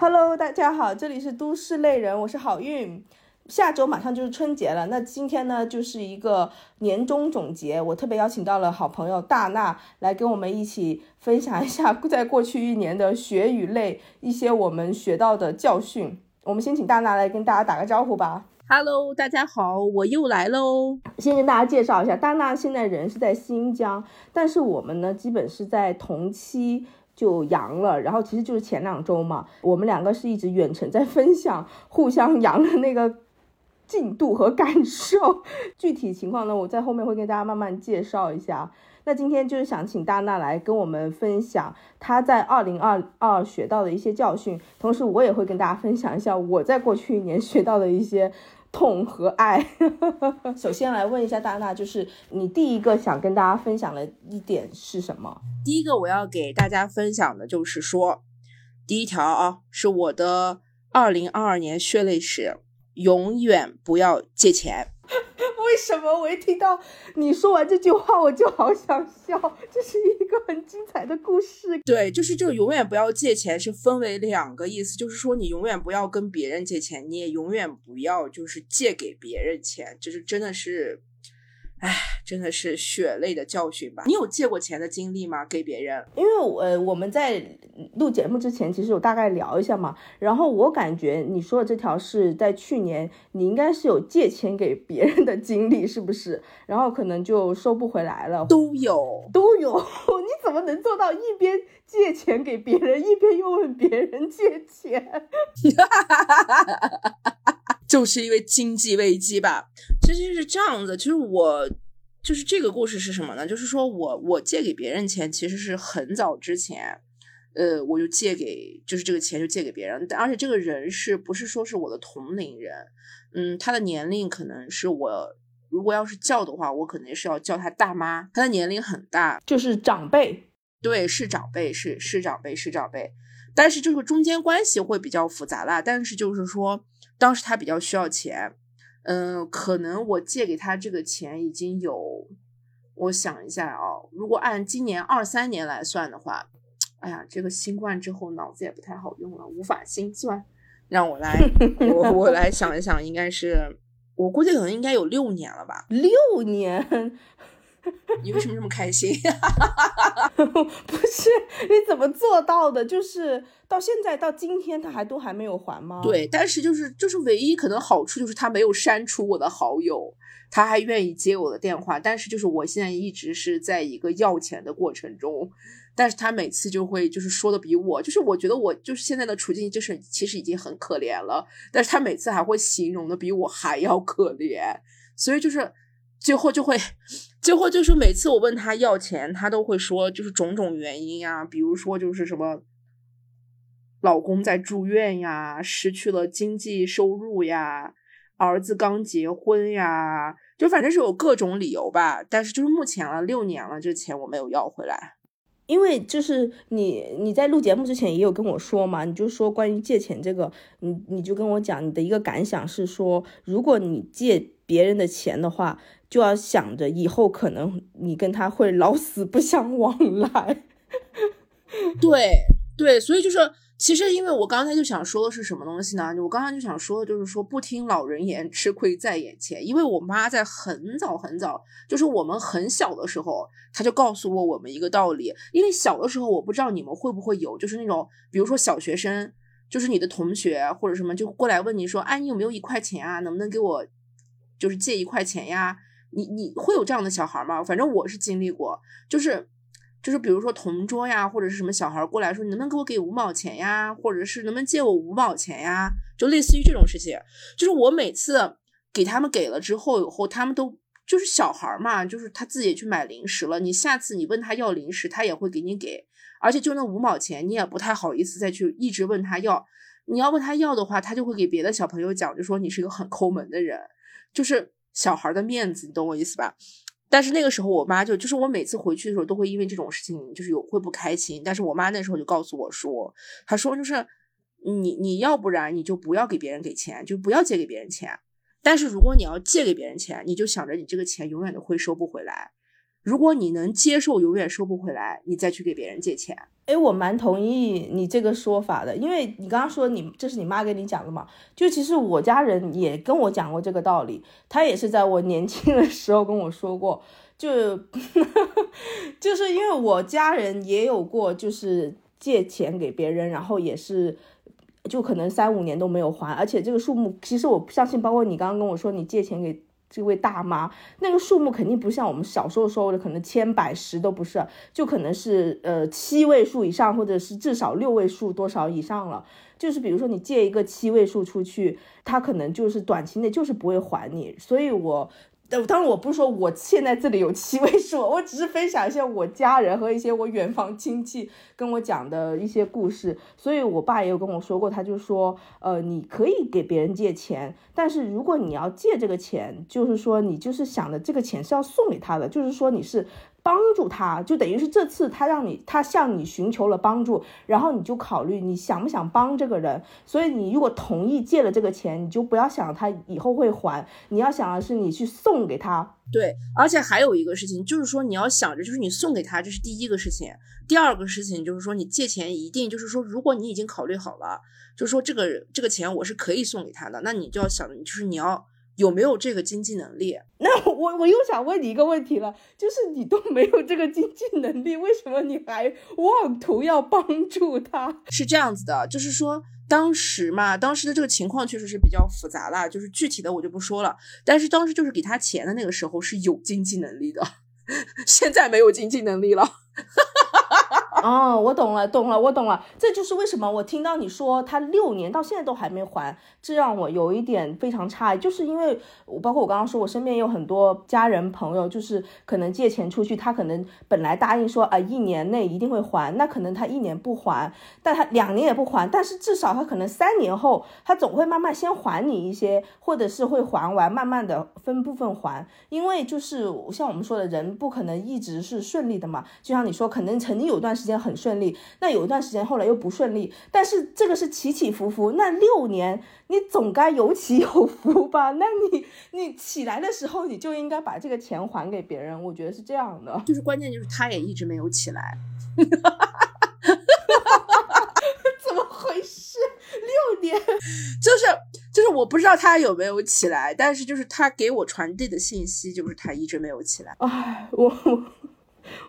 Hello，大家好，这里是都市丽人，我是好运。下周马上就是春节了，那今天呢就是一个年终总结，我特别邀请到了好朋友大娜来跟我们一起分享一下 在过去一年的学与类一些我们学到的教训。我们先请大娜来跟大家打个招呼吧。Hello，大家好，我又来喽。先跟大家介绍一下，大娜现在人是在新疆，但是我们呢基本是在同期。就阳了，然后其实就是前两周嘛，我们两个是一直远程在分享互相阳的那个进度和感受，具体情况呢，我在后面会跟大家慢慢介绍一下。那今天就是想请大娜来跟我们分享她在二零二二学到的一些教训，同时我也会跟大家分享一下我在过去一年学到的一些。痛和爱。首先来问一下大大，就是你第一个想跟大家分享的一点是什么？第一个我要给大家分享的就是说，第一条啊，是我的二零二二年血泪史，永远不要借钱。为什么我一听到你说完这句话，我就好想笑？这是一个很精彩的故事。对，就是这个永远不要借钱，是分为两个意思，就是说你永远不要跟别人借钱，你也永远不要就是借给别人钱，就是真的是。唉，真的是血泪的教训吧？你有借过钱的经历吗？给别人？因为呃，我们在录节目之前，其实有大概聊一下嘛。然后我感觉你说的这条是在去年，你应该是有借钱给别人的经历，是不是？然后可能就收不回来了。都有，都有。你怎么能做到一边借钱给别人，一边又问别人借钱？就是因为经济危机吧，其实是这样子。其实我就是这个故事是什么呢？就是说我我借给别人钱，其实是很早之前，呃，我就借给，就是这个钱就借给别人。但而且这个人是不是说是我的同龄人？嗯，他的年龄可能是我如果要是叫的话，我肯定是要叫他大妈。他的年龄很大，就是长辈。对，是长辈，是是长辈，是长辈。但是这个中间关系会比较复杂啦。但是就是说。当时他比较需要钱，嗯，可能我借给他这个钱已经有，我想一下啊，如果按今年二三年来算的话，哎呀，这个新冠之后脑子也不太好用了，无法心算，让我来，我我来想一想，应该是，我估计可能应该有六年了吧，六年。你为什么这么开心？不是你怎么做到的？就是到现在到今天他还都还没有还吗？对，但是就是就是唯一可能好处就是他没有删除我的好友，他还愿意接我的电话。但是就是我现在一直是在一个要钱的过程中，但是他每次就会就是说的比我就是我觉得我就是现在的处境就是其实已经很可怜了，但是他每次还会形容的比我还要可怜，所以就是。最后就会，最后就是每次我问他要钱，他都会说就是种种原因呀，比如说就是什么，老公在住院呀，失去了经济收入呀，儿子刚结婚呀，就反正是有各种理由吧。但是就是目前了六年了，这钱我没有要回来，因为就是你你在录节目之前也有跟我说嘛，你就说关于借钱这个，你你就跟我讲你的一个感想是说，如果你借别人的钱的话。就要想着以后可能你跟他会老死不相往来，对对，所以就是其实因为我刚才就想说的是什么东西呢？我刚才就想说的就是说不听老人言，吃亏在眼前。因为我妈在很早很早，就是我们很小的时候，她就告诉过我们一个道理。因为小的时候，我不知道你们会不会有，就是那种比如说小学生，就是你的同学或者什么，就过来问你说，哎，你有没有一块钱啊？能不能给我就是借一块钱呀？你你会有这样的小孩吗？反正我是经历过，就是就是比如说同桌呀，或者是什么小孩过来说，你能不能给我给五毛钱呀？或者是能不能借我五毛钱呀？就类似于这种事情。就是我每次给他们给了之后，以后他们都就是小孩嘛，就是他自己去买零食了。你下次你问他要零食，他也会给你给，而且就那五毛钱，你也不太好意思再去一直问他要。你要问他要的话，他就会给别的小朋友讲，就说你是一个很抠门的人，就是。小孩的面子，你懂我意思吧？但是那个时候，我妈就就是我每次回去的时候，都会因为这种事情就是有会不开心。但是我妈那时候就告诉我说，她说就是你你要不然你就不要给别人给钱，就不要借给别人钱。但是如果你要借给别人钱，你就想着你这个钱永远都会收不回来。如果你能接受永远收不回来，你再去给别人借钱。哎，我蛮同意你这个说法的，因为你刚刚说你这是你妈给你讲的嘛，就其实我家人也跟我讲过这个道理，他也是在我年轻的时候跟我说过，就 就是因为我家人也有过，就是借钱给别人，然后也是就可能三五年都没有还，而且这个数目其实我不相信，包括你刚刚跟我说你借钱给。这位大妈，那个数目肯定不像我们小时候说的，可能千百十都不是，就可能是呃七位数以上，或者是至少六位数多少以上了。就是比如说你借一个七位数出去，他可能就是短期内就是不会还你，所以我。当然，我不是说我现在这里有七位数，我只是分享一下我家人和一些我远房亲戚跟我讲的一些故事。所以，我爸也有跟我说过，他就说，呃，你可以给别人借钱，但是如果你要借这个钱，就是说你就是想的这个钱是要送给他的，就是说你是。帮助他，就等于是这次他让你，他向你寻求了帮助，然后你就考虑你想不想帮这个人。所以你如果同意借了这个钱，你就不要想他以后会还，你要想的是你去送给他。对，而且还有一个事情，就是说你要想着，就是你送给他，这是第一个事情。第二个事情就是说，你借钱一定就是说，如果你已经考虑好了，就是说这个这个钱我是可以送给他的，那你就要想着，就是你要。有没有这个经济能力？那我我又想问你一个问题了，就是你都没有这个经济能力，为什么你还妄图要帮助他？是这样子的，就是说当时嘛，当时的这个情况确实是比较复杂了，就是具体的我就不说了。但是当时就是给他钱的那个时候是有经济能力的，现在没有经济能力了。哦，我懂了，懂了，我懂了。这就是为什么我听到你说他六年到现在都还没还，这让我有一点非常诧异。就是因为我包括我刚刚说，我身边有很多家人朋友，就是可能借钱出去，他可能本来答应说啊一年内一定会还，那可能他一年不还，但他两年也不还，但是至少他可能三年后，他总会慢慢先还你一些，或者是会还完，慢慢的分部分还。因为就是像我们说的人不可能一直是顺利的嘛，就像你说，可能曾经有段时间。很顺利，那有一段时间后来又不顺利，但是这个是起起伏伏。那六年你总该有起有伏吧？那你你起来的时候，你就应该把这个钱还给别人。我觉得是这样的，就是关键就是他也一直没有起来，怎么回事？六年 就是就是我不知道他有没有起来，但是就是他给我传递的信息就是他一直没有起来。哎，我。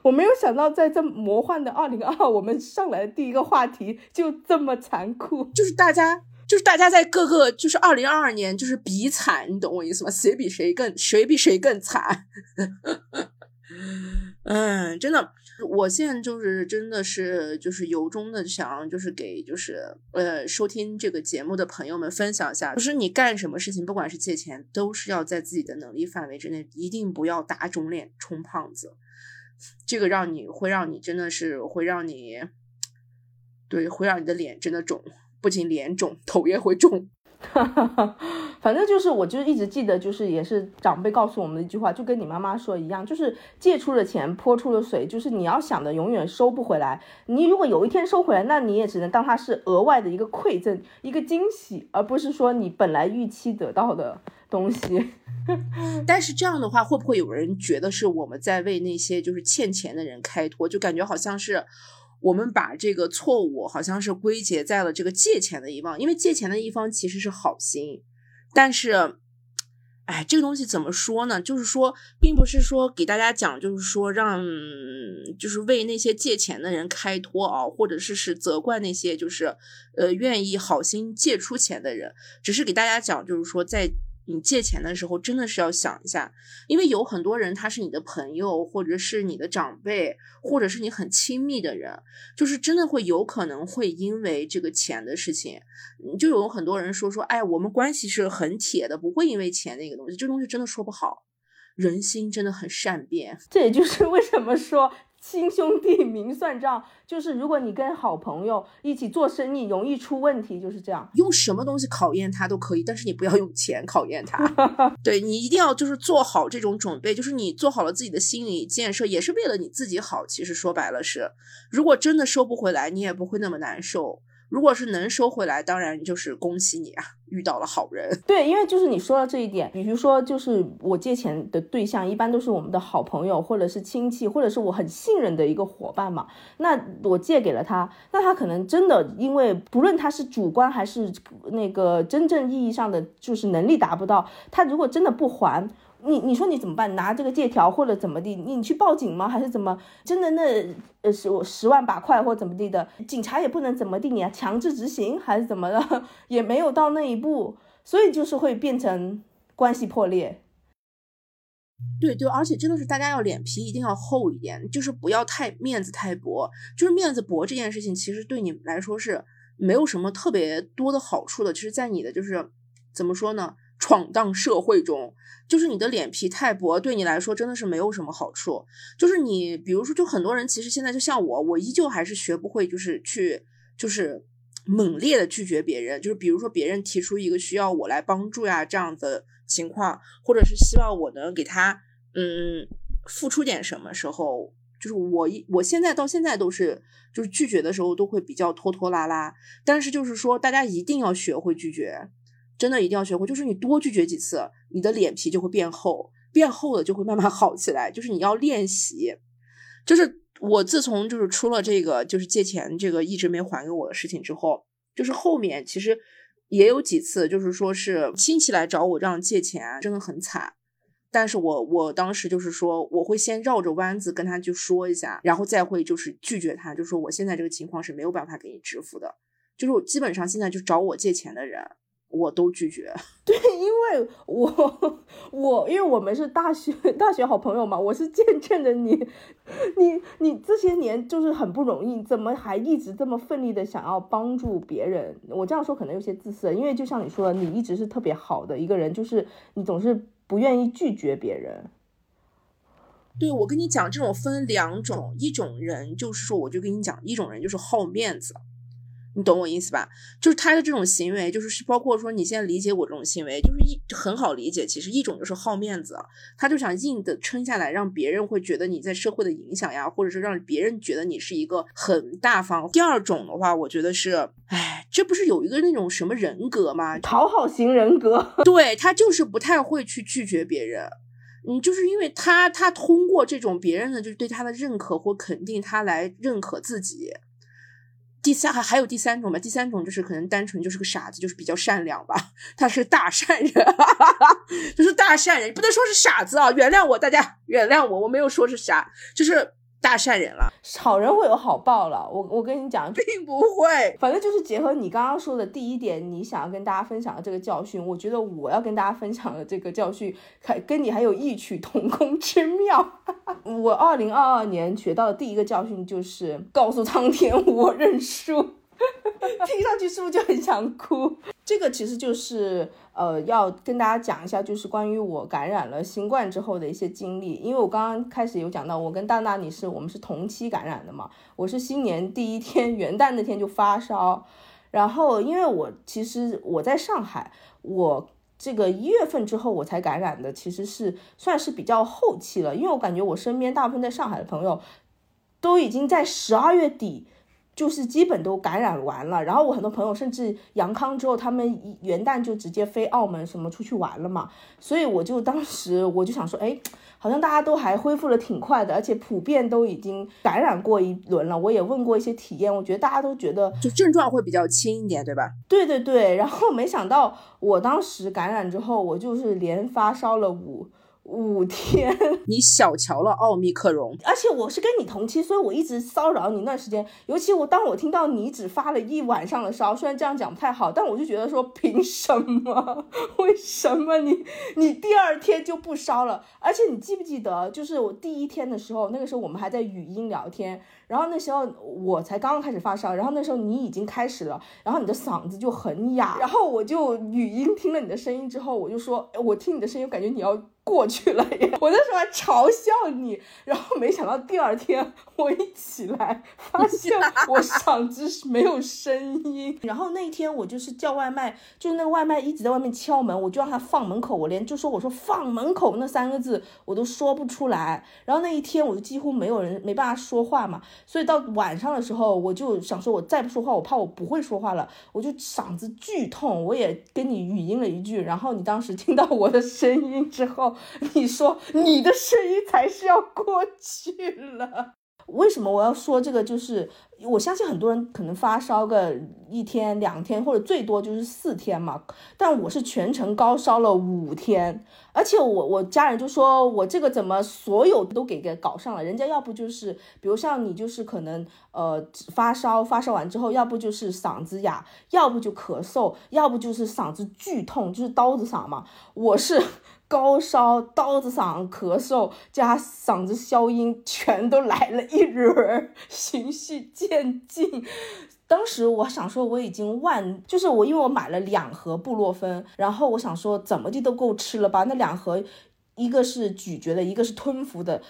我没有想到，在这魔幻的二零二，我们上来的第一个话题就这么残酷，就是大家，就是大家在各个，就是二零二二年，就是比惨，你懂我意思吗？谁比谁更，谁比谁更惨？嗯，真的，我现在就是真的是，就是由衷的想，就是给，就是呃，收听这个节目的朋友们分享一下，就是你干什么事情，不管是借钱，都是要在自己的能力范围之内，一定不要打肿脸充胖子。这个让你会让你真的是会让你，对，会让你的脸真的肿，不仅脸肿，头也会肿。反正就是，我就一直记得，就是也是长辈告诉我们的一句话，就跟你妈妈说一样，就是借出了钱，泼出了水，就是你要想的永远收不回来。你如果有一天收回来，那你也只能当它是额外的一个馈赠，一个惊喜，而不是说你本来预期得到的东西。但是这样的话，会不会有人觉得是我们在为那些就是欠钱的人开脱？就感觉好像是我们把这个错误好像是归结在了这个借钱的一方，因为借钱的一方其实是好心。但是，哎，这个东西怎么说呢？就是说，并不是说给大家讲，就是说让就是为那些借钱的人开脱啊，或者是是责怪那些就是呃愿意好心借出钱的人，只是给大家讲，就是说在。你借钱的时候真的是要想一下，因为有很多人他是你的朋友，或者是你的长辈，或者是你很亲密的人，就是真的会有可能会因为这个钱的事情，就有很多人说说，哎，我们关系是很铁的，不会因为钱那个东西，这东西真的说不好，人心真的很善变，这也就是为什么说。亲兄弟明算账，就是如果你跟好朋友一起做生意，容易出问题，就是这样。用什么东西考验他都可以，但是你不要用钱考验他。对你一定要就是做好这种准备，就是你做好了自己的心理建设，也是为了你自己好。其实说白了是，如果真的收不回来，你也不会那么难受。如果是能收回来，当然就是恭喜你啊，遇到了好人。对，因为就是你说到这一点，比如说就是我借钱的对象一般都是我们的好朋友，或者是亲戚，或者是我很信任的一个伙伴嘛。那我借给了他，那他可能真的因为不论他是主观还是那个真正意义上的就是能力达不到，他如果真的不还。你你说你怎么办？拿这个借条或者怎么地？你去报警吗？还是怎么？真的那呃十十万把块或怎么地的，警察也不能怎么地你啊？强制执行还是怎么的？也没有到那一步，所以就是会变成关系破裂。对对，而且真的是大家要脸皮一定要厚一点，就是不要太面子太薄。就是面子薄这件事情，其实对你来说是没有什么特别多的好处的。其实，在你的就是怎么说呢？闯荡社会中，就是你的脸皮太薄，对你来说真的是没有什么好处。就是你，比如说，就很多人其实现在就像我，我依旧还是学不会，就是去，就是猛烈的拒绝别人。就是比如说，别人提出一个需要我来帮助呀这样的情况，或者是希望我能给他，嗯，付出点什么时候，就是我一我现在到现在都是，就是拒绝的时候都会比较拖拖拉拉。但是就是说，大家一定要学会拒绝。真的一定要学会，就是你多拒绝几次，你的脸皮就会变厚，变厚了就会慢慢 好起来。就是你要练习。就是我自从就是出了这个就是借钱这个一直没还给我的事情之后，就是后面其实也有几次，就是说是亲戚来找我这样借钱，真的很惨。但是我我当时就是说，我会先绕着弯子跟他去说一下，然后再会就是拒绝他，就说我现在这个情况是没有办法给你支付的。就是我基本上现在就找我借钱的人。我都拒绝，对，因为我我因为我们是大学大学好朋友嘛，我是见证着你，你你这些年就是很不容易，怎么还一直这么奋力的想要帮助别人？我这样说可能有些自私，因为就像你说的，你一直是特别好的一个人，就是你总是不愿意拒绝别人。对，我跟你讲，这种分两种，一种人就是说，我就跟你讲，一种人就是好面子。你懂我意思吧？就是他的这种行为，就是是包括说你现在理解我这种行为，就是一很好理解。其实一种就是好面子，他就想硬的撑下来，让别人会觉得你在社会的影响呀，或者是让别人觉得你是一个很大方。第二种的话，我觉得是，哎，这不是有一个那种什么人格吗？讨好型人格。对他就是不太会去拒绝别人，嗯，就是因为他他通过这种别人的就是对他的认可或肯定，他来认可自己。第三还还有第三种吧，第三种就是可能单纯就是个傻子，就是比较善良吧，他是大善人，哈哈哈就是大善人，不能说是傻子啊，原谅我，大家原谅我，我没有说是傻，就是大善人了。好人会有好报了，我我跟你讲，并不会，反正就是结合你刚刚说的第一点，你想要跟大家分享的这个教训，我觉得我要跟大家分享的这个教训，还跟你还有异曲同工之妙。我二零二二年学到的第一个教训就是告诉苍天我认输，听上去是不是就很想哭？这个其实就是呃要跟大家讲一下，就是关于我感染了新冠之后的一些经历。因为我刚刚开始有讲到，我跟大娜你是我们是同期感染的嘛，我是新年第一天元旦那天就发烧，然后因为我其实我在上海，我。这个一月份之后我才感染的，其实是算是比较后期了，因为我感觉我身边大部分在上海的朋友都已经在十二月底，就是基本都感染完了。然后我很多朋友甚至阳康之后，他们元旦就直接飞澳门什么出去玩了嘛，所以我就当时我就想说，哎。好像大家都还恢复的挺快的，而且普遍都已经感染过一轮了。我也问过一些体验，我觉得大家都觉得就症状会比较轻一点，对吧？对对对。然后没想到我当时感染之后，我就是连发烧了五。五天，你小瞧了奥密克戎，而且我是跟你同期，所以我一直骚扰你那段时间。尤其我当我听到你只发了一晚上的烧，虽然这样讲不太好，但我就觉得说凭什么？为什么你你第二天就不烧了？而且你记不记得，就是我第一天的时候，那个时候我们还在语音聊天。然后那时候我才刚刚开始发烧，然后那时候你已经开始了，然后你的嗓子就很哑，然后我就语音听了你的声音之后，我就说，我听你的声音，感觉你要过去了耶，我那时候还嘲笑你，然后没想到第二天我一起来，发现我嗓子是没有声音，然后那一天我就是叫外卖，就是那个外卖一直在外面敲门，我就让他放门口，我连就说我说放门口那三个字我都说不出来，然后那一天我就几乎没有人没办法说话嘛。所以到晚上的时候，我就想说，我再不说话，我怕我不会说话了，我就嗓子剧痛。我也跟你语音了一句，然后你当时听到我的声音之后，你说你的声音才是要过去了。为什么我要说这个？就是我相信很多人可能发烧个一天两天，或者最多就是四天嘛。但我是全程高烧了五天，而且我我家人就说我这个怎么所有都给给搞上了？人家要不就是，比如像你就是可能呃发烧，发烧完之后，要不就是嗓子哑，要不就咳嗽，要不就是嗓子剧痛，就是刀子嗓嘛。我是。高烧、刀子嗓、咳嗽加嗓子消音，全都来了一轮，循序渐进。当时我想说，我已经万，就是我，因为我买了两盒布洛芬，然后我想说，怎么地都够吃了吧？那两盒，一个是咀嚼的，一个是吞服的。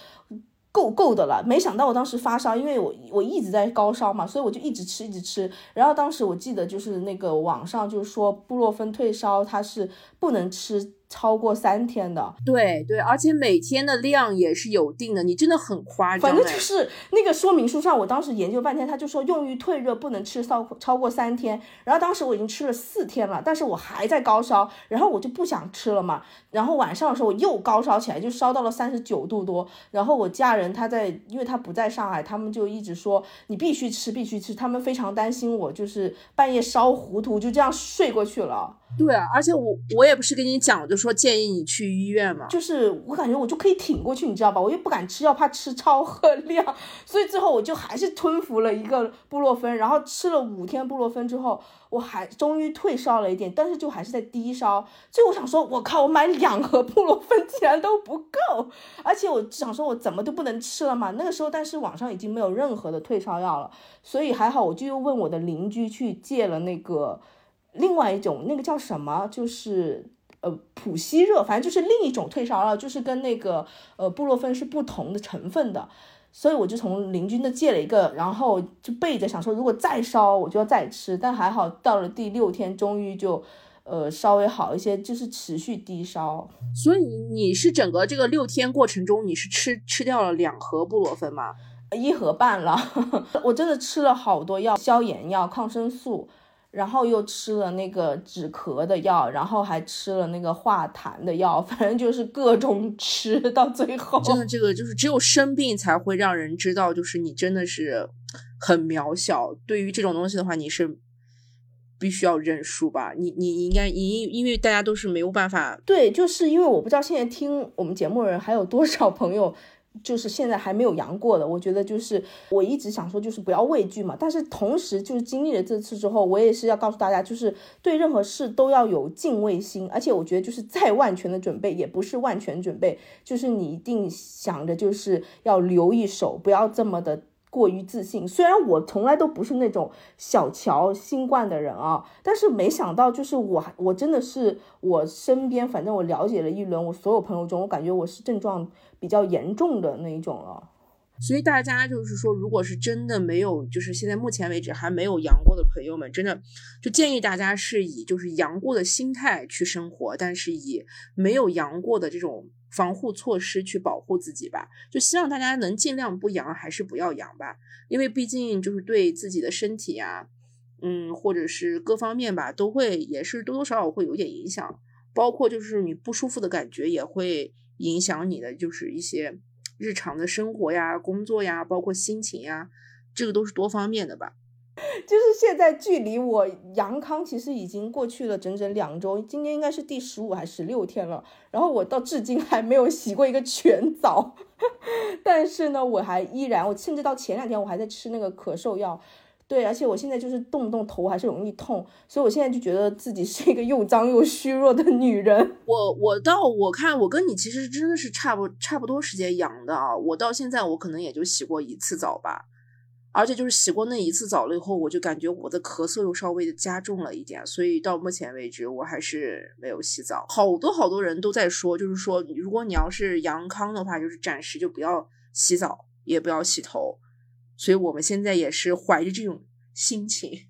够够的了，没想到我当时发烧，因为我我一直在高烧嘛，所以我就一直吃一直吃。然后当时我记得就是那个网上就是说布洛芬退烧，它是不能吃。超过三天的，对对，而且每天的量也是有定的，你真的很夸张。反正就是那个说明书上，我当时研究半天，他就说用于退热，不能吃超超过三天。然后当时我已经吃了四天了，但是我还在高烧，然后我就不想吃了嘛。然后晚上的时候我又高烧起来，就烧到了三十九度多。然后我家人他在，因为他不在上海，他们就一直说你必须吃，必须吃。他们非常担心我，就是半夜烧糊涂，就这样睡过去了。对啊，而且我我也不是跟你讲，我就说建议你去医院嘛。就是我感觉我就可以挺过去，你知道吧？我又不敢吃药，怕吃超喝量，所以最后我就还是吞服了一个布洛芬，然后吃了五天布洛芬之后，我还终于退烧了一点，但是就还是在低烧。所以我想说，我靠，我买两盒布洛芬竟然都不够，而且我想说，我怎么都不能吃了嘛。那个时候，但是网上已经没有任何的退烧药了，所以还好，我就又问我的邻居去借了那个。另外一种那个叫什么，就是呃普西热，反正就是另一种退烧药，就是跟那个呃布洛芬是不同的成分的，所以我就从邻居那借了一个，然后就备着，想说如果再烧我就要再吃，但还好到了第六天，终于就呃稍微好一些，就是持续低烧。所以你是整个这个六天过程中，你是吃吃掉了两盒布洛芬吗？一盒半了，我真的吃了好多药，消炎药、抗生素。然后又吃了那个止咳的药，然后还吃了那个化痰的药，反正就是各种吃到最后。真的，这个就是只有生病才会让人知道，就是你真的是很渺小。对于这种东西的话，你是必须要认输吧？你你应该因因为大家都是没有办法。对，就是因为我不知道现在听我们节目的人还有多少朋友。就是现在还没有阳过的，我觉得就是我一直想说，就是不要畏惧嘛。但是同时，就是经历了这次之后，我也是要告诉大家，就是对任何事都要有敬畏心。而且我觉得，就是再万全的准备也不是万全准备，就是你一定想着就是要留一手，不要这么的。过于自信，虽然我从来都不是那种小瞧新冠的人啊，但是没想到就是我，我真的是我身边，反正我了解了一轮，我所有朋友中，我感觉我是症状比较严重的那一种了。所以大家就是说，如果是真的没有，就是现在目前为止还没有阳过的朋友们，真的就建议大家是以就是阳过的心态去生活，但是以没有阳过的这种。防护措施去保护自己吧，就希望大家能尽量不阳，还是不要阳吧，因为毕竟就是对自己的身体呀，嗯，或者是各方面吧，都会也是多多少少会有点影响，包括就是你不舒服的感觉也会影响你的就是一些日常的生活呀、工作呀，包括心情呀，这个都是多方面的吧。就是现在距离我阳康其实已经过去了整整两周，今天应该是第十五还是十六天了。然后我到至今还没有洗过一个全澡，但是呢，我还依然，我甚至到前两天我还在吃那个咳嗽药。对，而且我现在就是动不动头还是容易痛，所以我现在就觉得自己是一个又脏又虚弱的女人。我我到我看我跟你其实真的是差不差不多时间阳的啊，我到现在我可能也就洗过一次澡吧。而且就是洗过那一次澡了以后，我就感觉我的咳嗽又稍微的加重了一点，所以到目前为止我还是没有洗澡。好多好多人都在说，就是说如果你要是阳康的话，就是暂时就不要洗澡，也不要洗头。所以我们现在也是怀着这种心情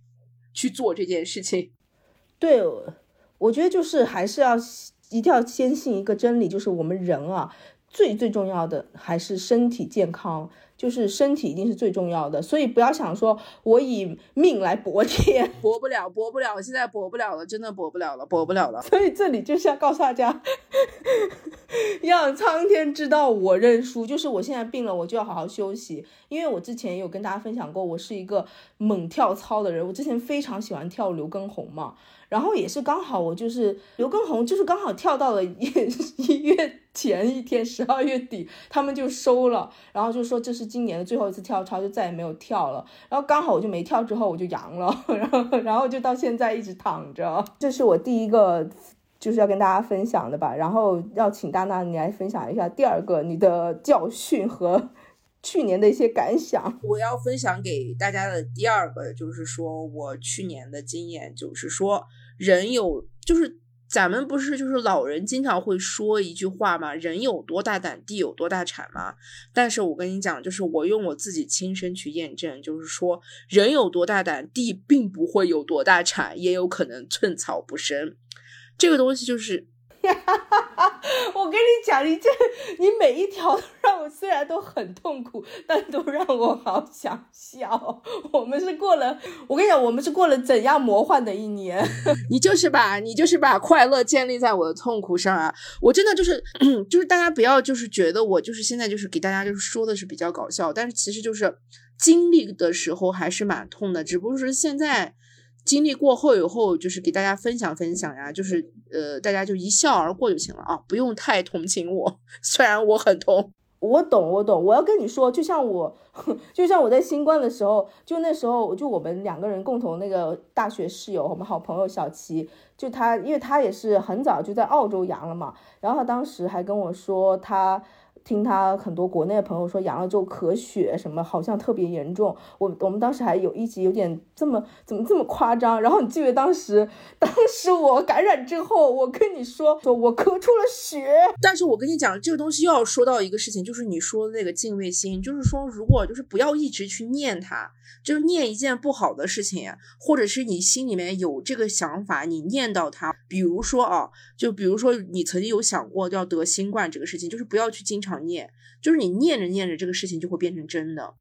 去做这件事情。对，我觉得就是还是要一定要坚信一个真理，就是我们人啊，最最重要的还是身体健康。就是身体一定是最重要的，所以不要想说我以命来搏天，搏不了，搏不了，现在搏不了了，真的搏不了了，搏不了了。所以这里就是要告诉大家，让苍天知道我认输，就是我现在病了，我就要好好休息，因为我之前也有跟大家分享过，我是一个猛跳操的人，我之前非常喜欢跳刘畊宏嘛。然后也是刚好，我就是刘畊宏，就是刚好跳到了一 一月前一天，十二月底，他们就收了，然后就说这是今年的最后一次跳操，就再也没有跳了。然后刚好我就没跳，之后我就阳了，然 后然后就到现在一直躺着。这是我第一个就是要跟大家分享的吧。然后要请大娜你来分享一下第二个你的教训和。去年的一些感想，我要分享给大家的第二个就是说我去年的经验，就是说人有，就是咱们不是就是老人经常会说一句话嘛，人有多大胆，地有多大产嘛。但是我跟你讲，就是我用我自己亲身去验证，就是说人有多大胆，地并不会有多大产，也有可能寸草不生。这个东西就是。呀哈哈哈我跟你讲，你这你每一条都让我虽然都很痛苦，但都让我好想笑。我们是过了，我跟你讲，我们是过了怎样魔幻的一年？你就是把你就是把快乐建立在我的痛苦上啊！我真的就是 就是大家不要就是觉得我就是现在就是给大家就是说的是比较搞笑，但是其实就是经历的时候还是蛮痛的，只不过是现在。经历过后以后，就是给大家分享分享呀，就是呃，大家就一笑而过就行了啊，不用太同情我，虽然我很痛。我懂，我懂。我要跟你说，就像我，就像我在新冠的时候，就那时候，就我们两个人共同那个大学室友，我们好朋友小齐，就他，因为他也是很早就在澳洲阳了嘛，然后他当时还跟我说他。听他很多国内的朋友说，阳了之后咳血什么，好像特别严重。我我们当时还有一集有点这么怎么这么夸张。然后你记得当时，当时我感染之后，我跟你说说我咳出了血。但是我跟你讲，这个东西又要说到一个事情，就是你说的那个敬畏心，就是说如果就是不要一直去念它。就是念一件不好的事情，或者是你心里面有这个想法，你念到它，比如说啊，就比如说你曾经有想过要得新冠这个事情，就是不要去经常念，就是你念着念着这个事情就会变成真的。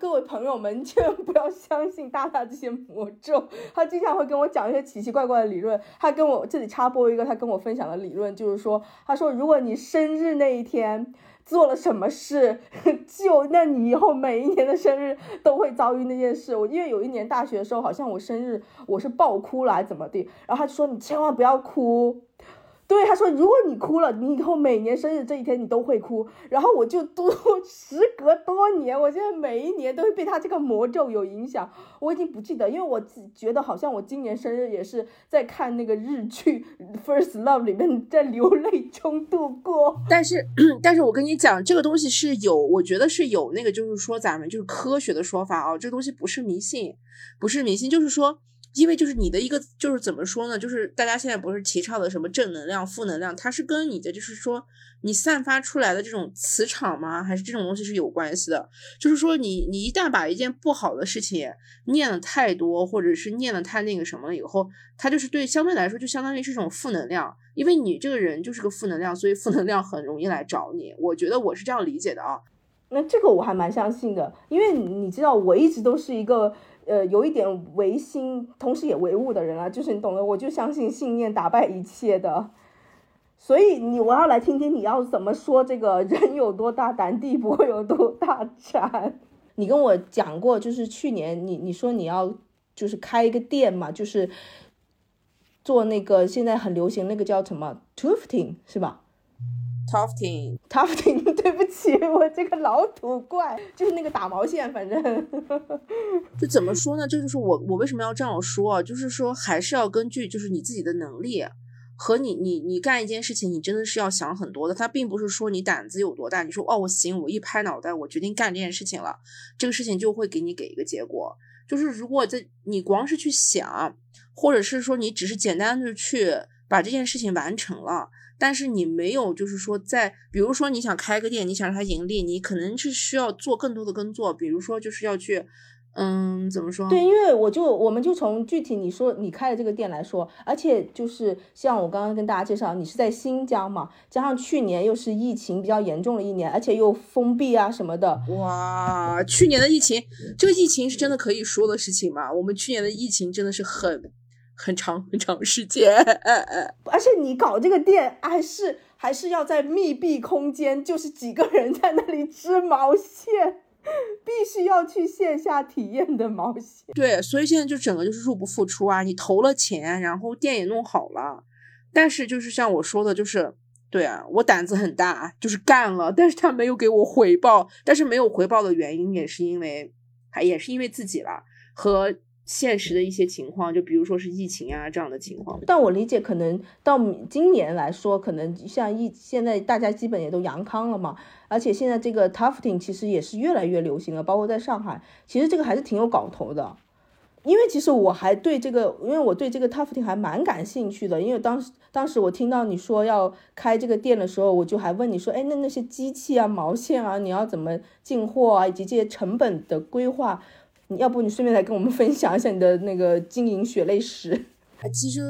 各位朋友们，千万不要相信大大这些魔咒，他经常会跟我讲一些奇奇怪怪的理论。他跟我这里插播一个，他跟我分享的理论就是说，他说如果你生日那一天。做了什么事，就那你以后每一年的生日都会遭遇那件事。我因为有一年大学的时候，好像我生日我是爆哭了怎么地，然后他就说你千万不要哭。对他说，如果你哭了，你以后每年生日这一天你都会哭。然后我就都 时隔多年，我现在每一年都会被他这个魔咒有影响。我已经不记得，因为我觉得好像我今年生日也是在看那个日剧《First Love》里面，在流泪中度过。但是，但是我跟你讲，这个东西是有，我觉得是有那个，就是说咱们就是科学的说法啊，这个东西不是迷信，不是迷信，就是说。因为就是你的一个，就是怎么说呢？就是大家现在不是提倡的什么正能量、负能量，它是跟你的就是说你散发出来的这种磁场吗？还是这种东西是有关系的？就是说你你一旦把一件不好的事情念了太多，或者是念的太那个什么了以后，它就是对相对来说就相当于是一种负能量。因为你这个人就是个负能量，所以负能量很容易来找你。我觉得我是这样理解的啊。那这个我还蛮相信的，因为你知道我一直都是一个。呃，有一点唯心，同时也唯物的人啊，就是你懂的，我就相信信念打败一切的。所以你，我要来听听你要怎么说这个人有多大胆，地不会有多大产。你跟我讲过，就是去年你你说你要就是开一个店嘛，就是做那个现在很流行那个叫什么 tufting 是吧？Tufting，Tufting，对不起，我这个老土怪，就是那个打毛线，反正 就怎么说呢？这就是我，我为什么要这样说啊？就是说，还是要根据就是你自己的能力和你，你，你干一件事情，你真的是要想很多的。他并不是说你胆子有多大，你说哦，我行，我一拍脑袋，我决定干这件事情了，这个事情就会给你给一个结果。就是如果在你光是去想，或者是说你只是简单的去把这件事情完成了。但是你没有，就是说，在比如说你想开个店，你想让它盈利，你可能是需要做更多的工作，比如说就是要去，嗯，怎么说？对，因为我就我们就从具体你说你开的这个店来说，而且就是像我刚刚跟大家介绍，你是在新疆嘛，加上去年又是疫情比较严重的一年，而且又封闭啊什么的。哇，去年的疫情，这个疫情是真的可以说的事情吗？我们去年的疫情真的是很很长很长时间，而且你搞这个店还是还是要在密闭空间，就是几个人在那里织毛线。必须要去线下体验的毛线，对，所以现在就整个就是入不敷出啊！你投了钱，然后店也弄好了，但是就是像我说的，就是对啊，我胆子很大，就是干了，但是他没有给我回报，但是没有回报的原因也是因为，还也是因为自己了和。现实的一些情况，就比如说是疫情啊这样的情况。但我理解，可能到今年来说，可能像疫现在大家基本也都阳康了嘛，而且现在这个 tufting 其实也是越来越流行了，包括在上海，其实这个还是挺有搞头的。因为其实我还对这个，因为我对这个 tufting 还蛮感兴趣的。因为当时当时我听到你说要开这个店的时候，我就还问你说，哎，那那些机器啊、毛线啊，你要怎么进货啊，以及这些成本的规划。你要不你顺便来跟我们分享一下你的那个经营血泪史？其实，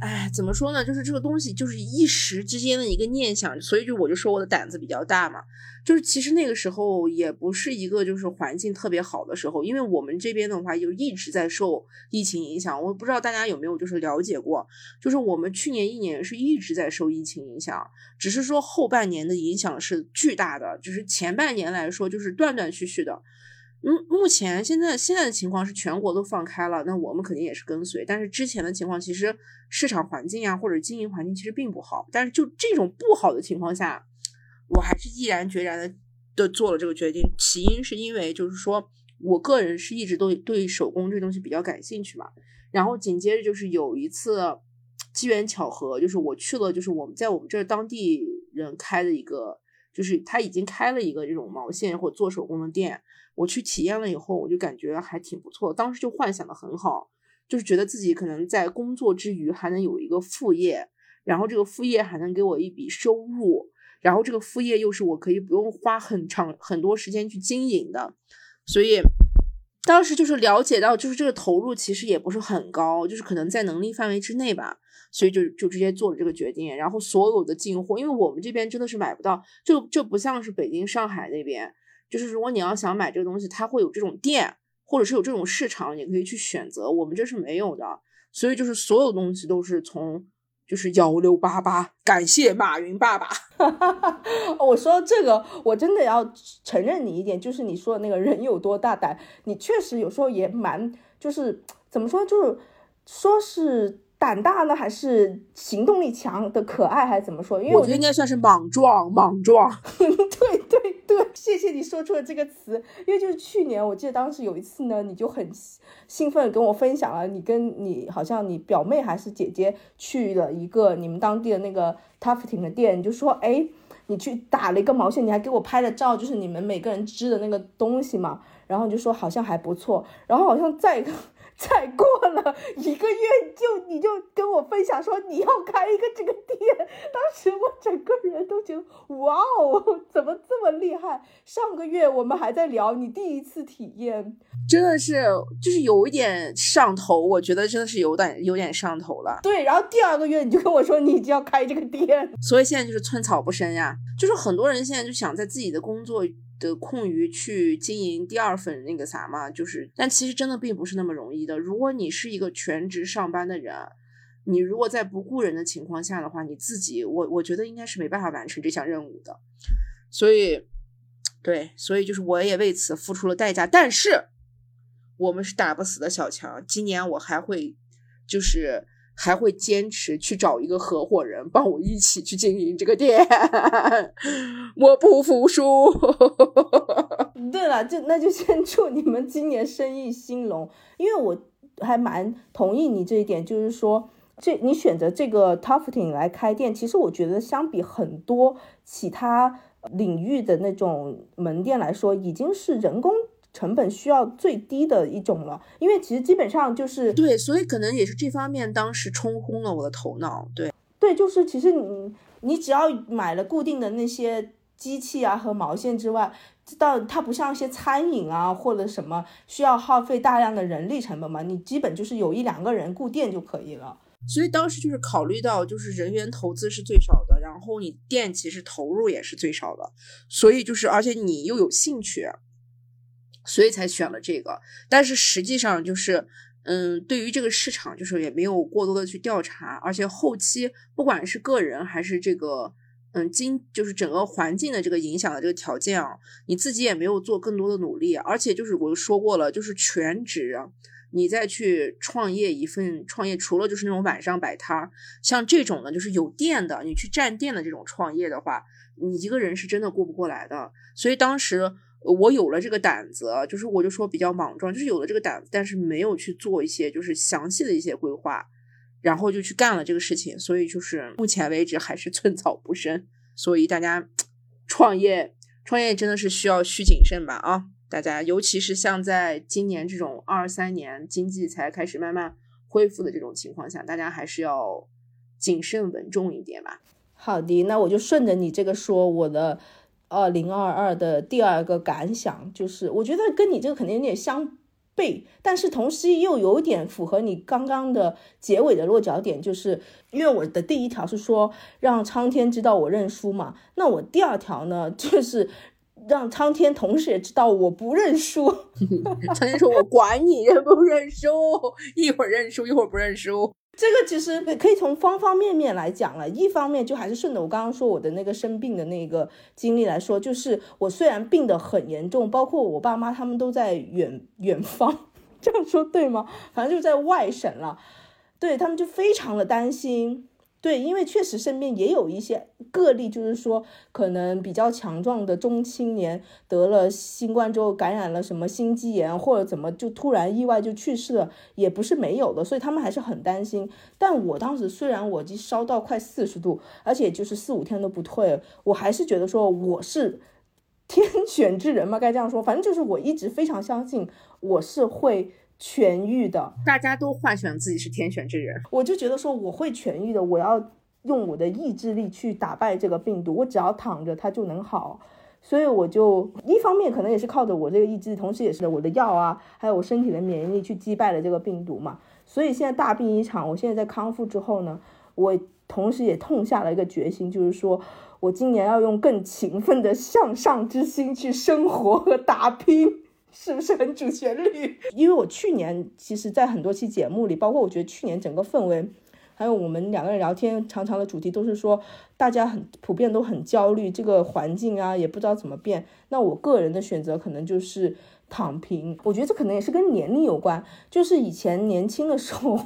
哎，怎么说呢？就是这个东西就是一时之间的一个念想，所以就我就说我的胆子比较大嘛。就是其实那个时候也不是一个就是环境特别好的时候，因为我们这边的话就一直在受疫情影响。我不知道大家有没有就是了解过，就是我们去年一年是一直在受疫情影响，只是说后半年的影响是巨大的，就是前半年来说就是断断续续的。嗯，目前现在现在的情况是全国都放开了，那我们肯定也是跟随。但是之前的情况，其实市场环境啊或者经营环境其实并不好。但是就这种不好的情况下，我还是毅然决然的的做了这个决定。起因是因为就是说我个人是一直都对手工这东西比较感兴趣嘛。然后紧接着就是有一次机缘巧合，就是我去了，就是我们在我们这儿当地人开的一个，就是他已经开了一个这种毛线或做手工的店。我去体验了以后，我就感觉还挺不错。当时就幻想的很好，就是觉得自己可能在工作之余还能有一个副业，然后这个副业还能给我一笔收入，然后这个副业又是我可以不用花很长很多时间去经营的。所以当时就是了解到，就是这个投入其实也不是很高，就是可能在能力范围之内吧。所以就就直接做了这个决定。然后所有的进货，因为我们这边真的是买不到，就这不像是北京、上海那边。就是如果你要想买这个东西，它会有这种店，或者是有这种市场，你可以去选择。我们这是没有的，所以就是所有东西都是从就是幺六八八，感谢马云爸爸。我说这个，我真的要承认你一点，就是你说的那个人有多大胆，你确实有时候也蛮，就是怎么说，就是说是。胆大呢，还是行动力强的可爱，还是怎么说？因为我觉得应该算是莽撞，莽撞。对 对对，谢谢你说出了这个词。因为就是去年，我记得当时有一次呢，你就很兴奋跟我分享了，你跟你好像你表妹还是姐姐去了一个你们当地的那个 tufting 的店，你就说，哎，你去打了一个毛线，你还给我拍了照，就是你们每个人织的那个东西嘛，然后就说好像还不错，然后好像再一个。才过了一个月，就你就跟我分享说你要开一个这个店，当时我整个人都觉得哇哦，怎么这么厉害？上个月我们还在聊你第一次体验，真的是就是有一点上头，我觉得真的是有点有点上头了。对，然后第二个月你就跟我说你就要开这个店，所以现在就是寸草不生呀，就是很多人现在就想在自己的工作。的空余去经营第二份那个啥嘛，就是，但其实真的并不是那么容易的。如果你是一个全职上班的人，你如果在不雇人的情况下的话，你自己，我我觉得应该是没办法完成这项任务的。所以，对，所以就是我也为此付出了代价。但是，我们是打不死的小强，今年我还会，就是。还会坚持去找一个合伙人帮我一起去经营这个店，我不服输。对了，就那就先祝你们今年生意兴隆，因为我还蛮同意你这一点，就是说这你选择这个 tufting 来开店，其实我觉得相比很多其他领域的那种门店来说，已经是人工。成本需要最低的一种了，因为其实基本上就是对，所以可能也是这方面当时冲昏了我的头脑。对，对，就是其实你你只要买了固定的那些机器啊和毛线之外，到它不像一些餐饮啊或者什么需要耗费大量的人力成本嘛，你基本就是有一两个人固店就可以了。所以当时就是考虑到，就是人员投资是最少的，然后你店其实投入也是最少的，所以就是而且你又有兴趣，所以才选了这个。但是实际上就是，嗯，对于这个市场就是也没有过多的去调查，而且后期不管是个人还是这个，嗯，经就是整个环境的这个影响的这个条件啊，你自己也没有做更多的努力，而且就是我说过了，就是全职。你再去创业一份创业，除了就是那种晚上摆摊儿，像这种呢，就是有店的，你去占店的这种创业的话，你一个人是真的过不过来的。所以当时我有了这个胆子，就是我就说比较莽撞，就是有了这个胆子，但是没有去做一些就是详细的一些规划，然后就去干了这个事情。所以就是目前为止还是寸草不生。所以大家创业创业真的是需要需谨慎吧啊。大家，尤其是像在今年这种二三年经济才开始慢慢恢复的这种情况下，大家还是要谨慎稳重一点吧。好的，那我就顺着你这个说，我的二零二二的第二个感想就是，我觉得跟你这个肯定有点相悖，但是同时又有点符合你刚刚的结尾的落脚点，就是因为我的第一条是说让苍天知道我认输嘛，那我第二条呢就是。让苍天同时也知道我不认输。苍天说：“我管你认不认输，一会儿认输，一会儿不认输。”这个其实可以从方方面面来讲了。一方面就还是顺着我刚刚说我的那个生病的那个经历来说，就是我虽然病得很严重，包括我爸妈他们都在远远方，这样说对吗？反正就在外省了，对他们就非常的担心。对，因为确实身边也有一些个例，就是说可能比较强壮的中青年得了新冠之后感染了什么心肌炎，或者怎么就突然意外就去世了，也不是没有的，所以他们还是很担心。但我当时虽然我已经烧到快四十度，而且就是四五天都不退，我还是觉得说我是天选之人嘛，该这样说，反正就是我一直非常相信我是会。痊愈的，大家都幻想自己是天选之人，我就觉得说我会痊愈的，我要用我的意志力去打败这个病毒，我只要躺着它就能好，所以我就一方面可能也是靠着我这个意志力，同时也是我的药啊，还有我身体的免疫力去击败了这个病毒嘛，所以现在大病一场，我现在在康复之后呢，我同时也痛下了一个决心，就是说我今年要用更勤奋的向上之心去生活和打拼。是不是很主旋律？因为我去年其实，在很多期节目里，包括我觉得去年整个氛围，还有我们两个人聊天，常常的主题都是说，大家很普遍都很焦虑，这个环境啊，也不知道怎么变。那我个人的选择可能就是躺平。我觉得这可能也是跟年龄有关，就是以前年轻的时候。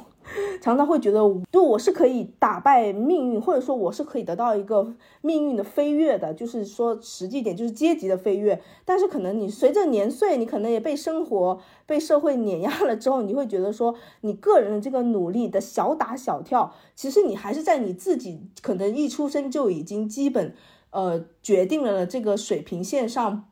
常常会觉得，对我是可以打败命运，或者说我是可以得到一个命运的飞跃的，就是说实际点就是阶级的飞跃。但是可能你随着年岁，你可能也被生活、被社会碾压了之后，你会觉得说，你个人的这个努力的小打小跳，其实你还是在你自己可能一出生就已经基本呃决定了这个水平线上。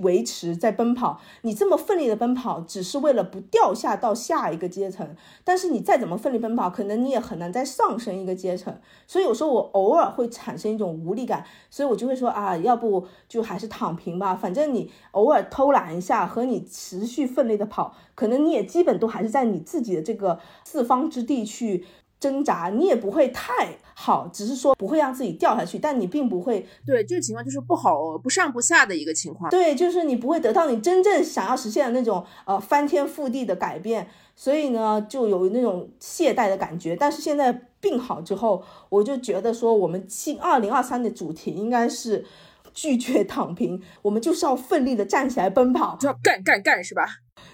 维持在奔跑，你这么奋力的奔跑，只是为了不掉下到下一个阶层。但是你再怎么奋力奔跑，可能你也很难再上升一个阶层。所以有时候我偶尔会产生一种无力感，所以我就会说啊，要不就还是躺平吧。反正你偶尔偷懒一下，和你持续奋力的跑，可能你也基本都还是在你自己的这个四方之地去。挣扎，你也不会太好，只是说不会让自己掉下去，但你并不会对这个情况就是不好不上不下的一个情况。对，就是你不会得到你真正想要实现的那种呃翻天覆地的改变，所以呢就有那种懈怠的感觉。但是现在病好之后，我就觉得说我们进二零二三的主题应该是拒绝躺平，我们就是要奋力的站起来奔跑，就要干干干，是吧？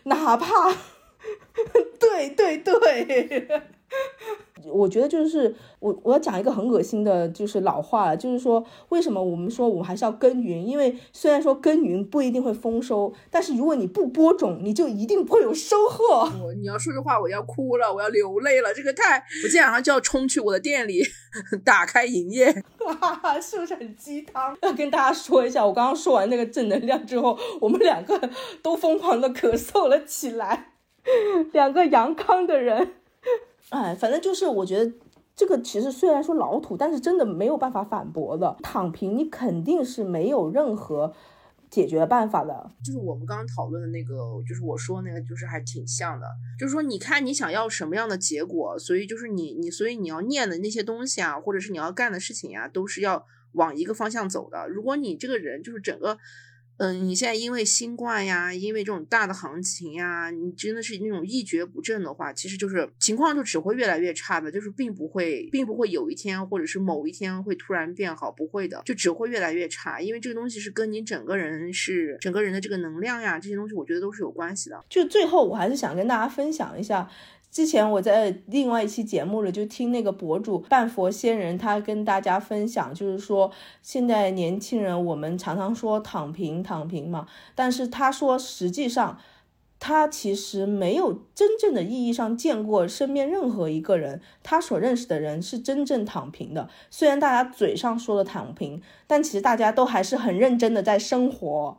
哪怕，对 对对。我觉得就是我我要讲一个很恶心的，就是老话了，就是说为什么我们说我们还是要耕耘？因为虽然说耕耘不一定会丰收，但是如果你不播种，你就一定不会有收获。你要说这话，我要哭了，我要流泪了。这个太，我今天晚上就要冲去我的店里 打开营业，是不是很鸡汤？要跟大家说一下，我刚刚说完那个正能量之后，我们两个都疯狂的咳嗽了起来，两个阳康的人。哎，反正就是我觉得这个其实虽然说老土，但是真的没有办法反驳的。躺平，你肯定是没有任何解决办法的。就是我们刚刚讨论的那个，就是我说那个，就是还挺像的。就是说，你看你想要什么样的结果，所以就是你你所以你要念的那些东西啊，或者是你要干的事情呀，都是要往一个方向走的。如果你这个人就是整个。嗯，你现在因为新冠呀，因为这种大的行情呀，你真的是那种一蹶不振的话，其实就是情况就只会越来越差的，就是并不会，并不会有一天或者是某一天会突然变好，不会的，就只会越来越差，因为这个东西是跟你整个人是整个人的这个能量呀，这些东西我觉得都是有关系的。就最后我还是想跟大家分享一下。之前我在另外一期节目里就听那个博主半佛仙人，他跟大家分享，就是说现在年轻人我们常常说躺平躺平嘛，但是他说实际上他其实没有真正的意义上见过身边任何一个人，他所认识的人是真正躺平的。虽然大家嘴上说的躺平，但其实大家都还是很认真的在生活。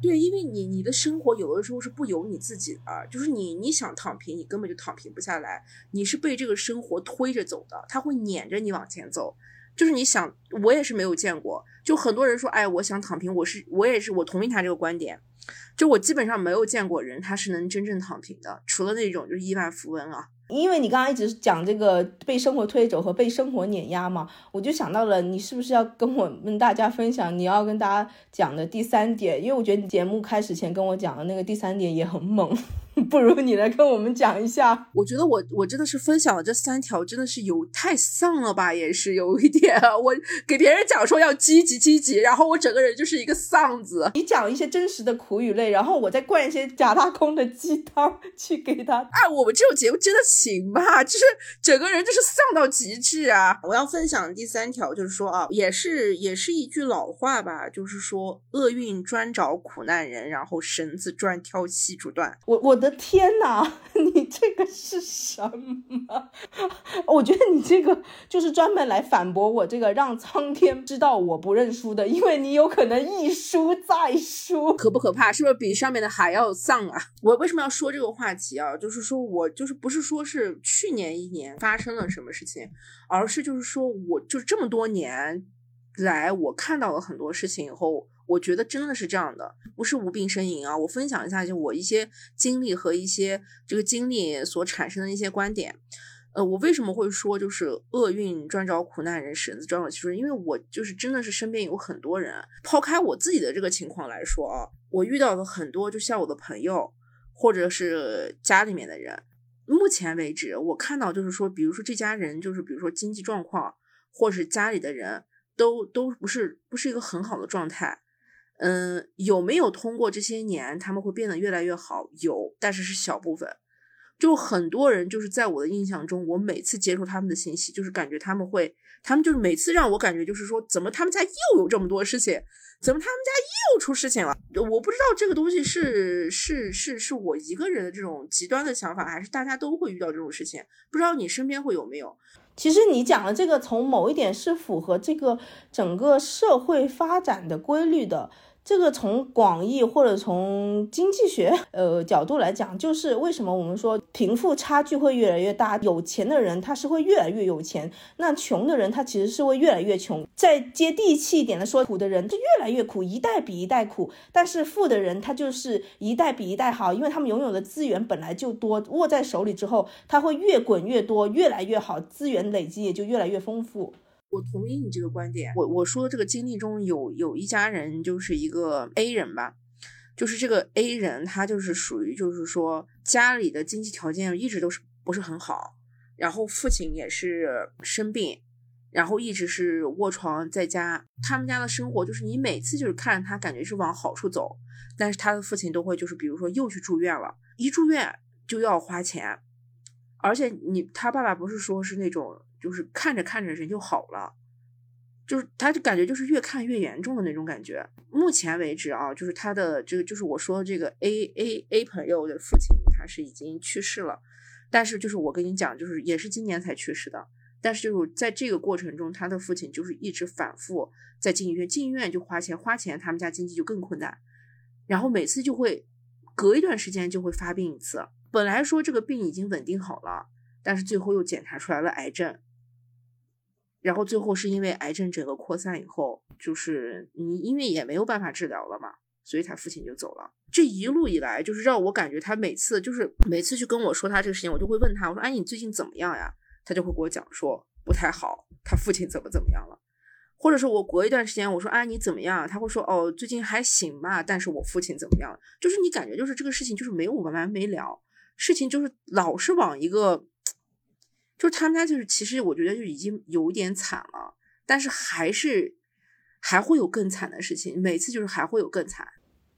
对，因为你你的生活有的时候是不由你自己的，就是你你想躺平，你根本就躺平不下来，你是被这个生活推着走的，他会撵着你往前走。就是你想，我也是没有见过，就很多人说，哎，我想躺平，我是我也是，我同意他这个观点。就我基本上没有见过人，他是能真正躺平的，除了那种就是亿万富翁啊。因为你刚刚一直讲这个被生活推走和被生活碾压嘛，我就想到了你是不是要跟我们大家分享你要跟大家讲的第三点？因为我觉得你节目开始前跟我讲的那个第三点也很猛。不如你来跟我们讲一下。我觉得我我真的是分享了这三条，真的是有太丧了吧，也是有一点。我给别人讲说要积极积极，然后我整个人就是一个丧子。你讲一些真实的苦与累，然后我再灌一些假大空的鸡汤去给他。哎，我们这种节目真的行吧？就是整个人就是丧到极致啊！我要分享第三条，就是说啊，也是也是一句老话吧，就是说厄运专找苦难人，然后绳子专挑细处断。我我的。天哪，你这个是什么？我觉得你这个就是专门来反驳我这个让苍天知道我不认输的，因为你有可能一输再输，可不可怕？是不是比上面的还要丧啊？我为什么要说这个话题啊？就是说我就是不是说是去年一年发生了什么事情，而是就是说我就这么多年来，我看到了很多事情以后。我觉得真的是这样的，不是无病呻吟啊！我分享一下，就我一些经历和一些这个经历所产生的一些观点。呃，我为什么会说就是厄运专找苦难人，绳子专找其实因为我就是真的是身边有很多人，抛开我自己的这个情况来说啊，我遇到的很多，就像我的朋友或者是家里面的人，目前为止我看到就是说，比如说这家人就是比如说经济状况，或是家里的人都都不是不是一个很好的状态。嗯，有没有通过这些年他们会变得越来越好？有，但是是小部分。就很多人就是在我的印象中，我每次接触他们的信息，就是感觉他们会，他们就是每次让我感觉就是说，怎么他们家又有这么多事情？怎么他们家又出事情了？我不知道这个东西是是是是我一个人的这种极端的想法，还是大家都会遇到这种事情？不知道你身边会有没有？其实你讲的这个，从某一点是符合这个整个社会发展的规律的。这个从广义或者从经济学呃角度来讲，就是为什么我们说贫富差距会越来越大，有钱的人他是会越来越有钱，那穷的人他其实是会越来越穷。再接地气一点的说，苦的人是越来越苦，一代比一代苦；但是富的人他就是一代比一代好，因为他们拥有的资源本来就多，握在手里之后，他会越滚越多，越来越好，资源累积也就越来越丰富。我同意你这个观点。我我说的这个经历中有有一家人，就是一个 A 人吧，就是这个 A 人，他就是属于就是说家里的经济条件一直都是不是很好，然后父亲也是生病，然后一直是卧床在家。他们家的生活就是你每次就是看着他感觉是往好处走，但是他的父亲都会就是比如说又去住院了，一住院就要花钱，而且你他爸爸不是说是那种。就是看着看着人就好了，就是他就感觉就是越看越严重的那种感觉。目前为止啊，就是他的这个就是我说这个 A A A 朋友的父亲，他是已经去世了。但是就是我跟你讲，就是也是今年才去世的。但是就是在这个过程中，他的父亲就是一直反复在进医院，进医院就花钱，花钱他们家经济就更困难。然后每次就会隔一段时间就会发病一次。本来说这个病已经稳定好了，但是最后又检查出来了癌症。然后最后是因为癌症整个扩散以后，就是你因为也没有办法治疗了嘛，所以他父亲就走了。这一路以来，就是让我感觉他每次就是每次去跟我说他这个事情，我就会问他，我说：“哎，你最近怎么样呀？”他就会给我讲说不太好，他父亲怎么怎么样了。或者是我隔一段时间，我说：“啊，你怎么样？”他会说：“哦，最近还行吧。”但是我父亲怎么样？就是你感觉就是这个事情就是没有完没了，事情就是老是往一个，就是他们家就是其实我觉得就已经有点惨了，但是还是还会有更惨的事情，每次就是还会有更惨。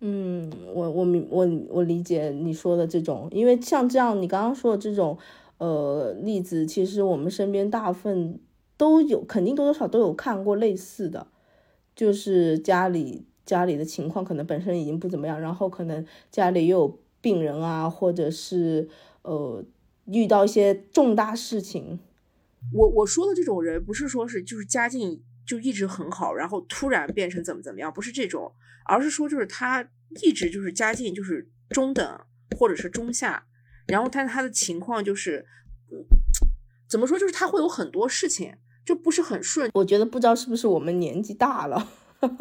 嗯，我我明我我理解你说的这种，因为像这样你刚刚说的这种呃例子，其实我们身边大部分都有，肯定多多少都有看过类似的，就是家里家里的情况可能本身已经不怎么样，然后可能家里又有病人啊，或者是呃遇到一些重大事情。我我说的这种人，不是说是就是家境。就一直很好，然后突然变成怎么怎么样，不是这种，而是说就是他一直就是家境就是中等或者是中下，然后但他的情况就是，怎么说就是他会有很多事情就不是很顺。我觉得不知道是不是我们年纪大了，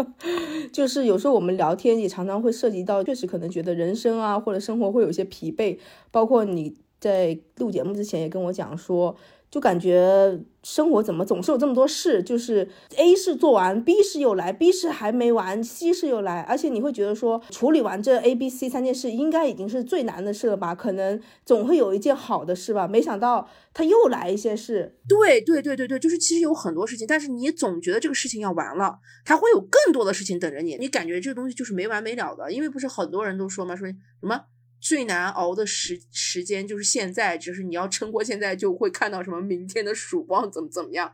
就是有时候我们聊天也常常会涉及到，确实可能觉得人生啊或者生活会有些疲惫，包括你在录节目之前也跟我讲说。就感觉生活怎么总是有这么多事，就是 A 事做完，B 事又来，B 事还没完，C 事又来，而且你会觉得说处理完这 A、B、C 三件事，应该已经是最难的事了吧？可能总会有一件好的事吧？没想到他又来一些事。对对对对对，就是其实有很多事情，但是你总觉得这个事情要完了，还会有更多的事情等着你，你感觉这个东西就是没完没了的，因为不是很多人都说嘛？说什么？最难熬的时时间就是现在，就是你要撑过现在，就会看到什么明天的曙光，怎么怎么样，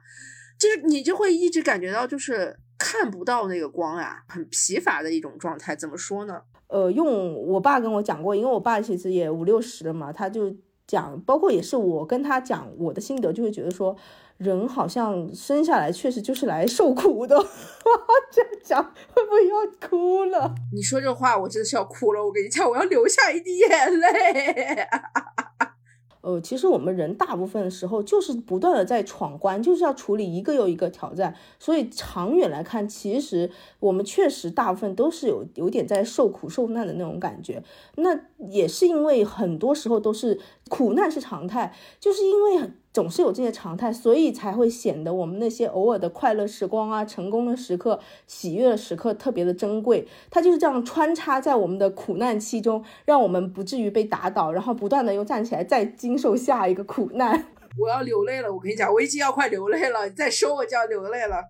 就是你就会一直感觉到就是看不到那个光啊，很疲乏的一种状态。怎么说呢？呃，用我爸跟我讲过，因为我爸其实也五六十了嘛，他就讲，包括也是我跟他讲我的心得，就会觉得说。人好像生下来确实就是来受苦的，这样讲会不会要哭了？你说这话，我真的是要哭了。我跟你讲，我要流下一滴眼泪。呃，其实我们人大部分时候就是不断的在闯关，就是要处理一个又一个挑战。所以长远来看，其实我们确实大部分都是有有点在受苦受难的那种感觉。那也是因为很多时候都是苦难是常态，就是因为。总是有这些常态，所以才会显得我们那些偶尔的快乐时光啊、成功的时刻、喜悦的时刻特别的珍贵。它就是这样穿插在我们的苦难期中，让我们不至于被打倒，然后不断的又站起来，再经受下一个苦难。我要流泪了，我跟你讲，我已经要快流泪了。你再说我就要流泪了。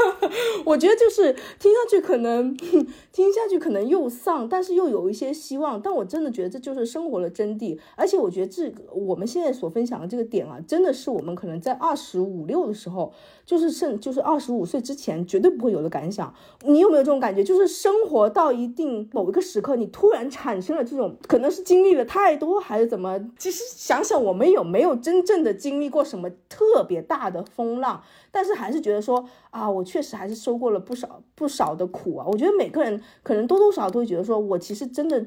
我觉得就是听上去可能听下去可能又丧，但是又有一些希望。但我真的觉得这就是生活的真谛。而且我觉得这个我们现在所分享的这个点啊，真的是我们可能在二十五六的时候，就是甚就是二十五岁之前绝对不会有的感想。你有没有这种感觉？就是生活到一定某一个时刻，你突然产生了这种，可能是经历了太多，还是怎么？其实想想，我们有没有真正的？经历过什么特别大的风浪，但是还是觉得说啊，我确实还是收过了不少不少的苦啊。我觉得每个人可能多多少少都会觉得说，我其实真的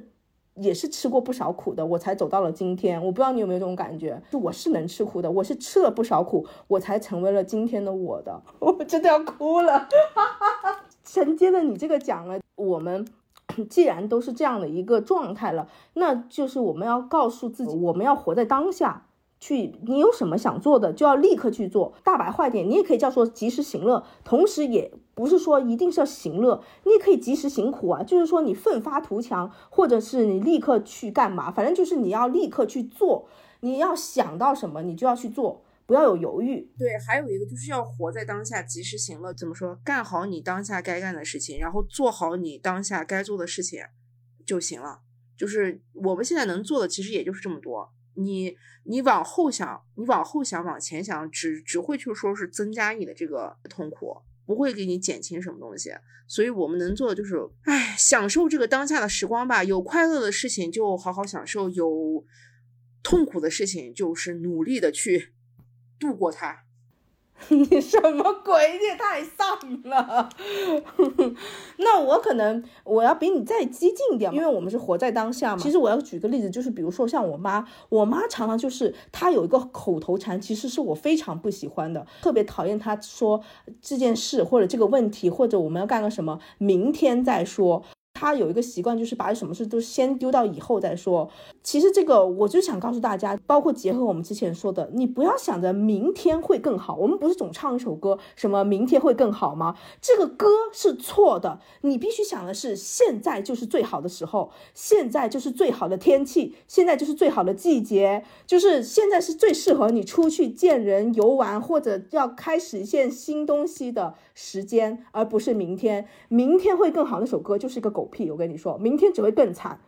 也是吃过不少苦的，我才走到了今天。我不知道你有没有这种感觉，就我是能吃苦的，我是吃了不少苦，我才成为了今天的我的。我真的要哭了，承接了你这个讲了，我们既然都是这样的一个状态了，那就是我们要告诉自己，我们要活在当下。去，你有什么想做的，就要立刻去做。大白话点，你也可以叫做及时行乐，同时也不是说一定是要行乐，你也可以及时行苦啊。就是说你奋发图强，或者是你立刻去干嘛，反正就是你要立刻去做。你要想到什么，你就要去做，不要有犹豫。对，还有一个就是要活在当下，及时行乐。怎么说？干好你当下该干的事情，然后做好你当下该做的事情就行了。就是我们现在能做的，其实也就是这么多。你你往后想，你往后想，往前想，只只会去说是增加你的这个痛苦，不会给你减轻什么东西。所以我们能做的就是，哎，享受这个当下的时光吧。有快乐的事情就好好享受，有痛苦的事情就是努力的去度过它。你什么鬼？你也太丧了。那我可能我要比你再激进一点，因为我们是活在当下嘛。其实我要举个例子，就是比如说像我妈，我妈常常就是她有一个口头禅，其实是我非常不喜欢的，特别讨厌她说这件事或者这个问题，或者我们要干个什么，明天再说。他有一个习惯，就是把什么事都先丢到以后再说。其实这个，我就想告诉大家，包括结合我们之前说的，你不要想着明天会更好。我们不是总唱一首歌，什么明天会更好吗？这个歌是错的。你必须想的是，现在就是最好的时候，现在就是最好的天气，现在就是最好的季节，就是现在是最适合你出去见人、游玩或者要开始一件新东西的时间，而不是明天。明天会更好那首歌就是一个狗。屁！我跟你说，明天只会更惨。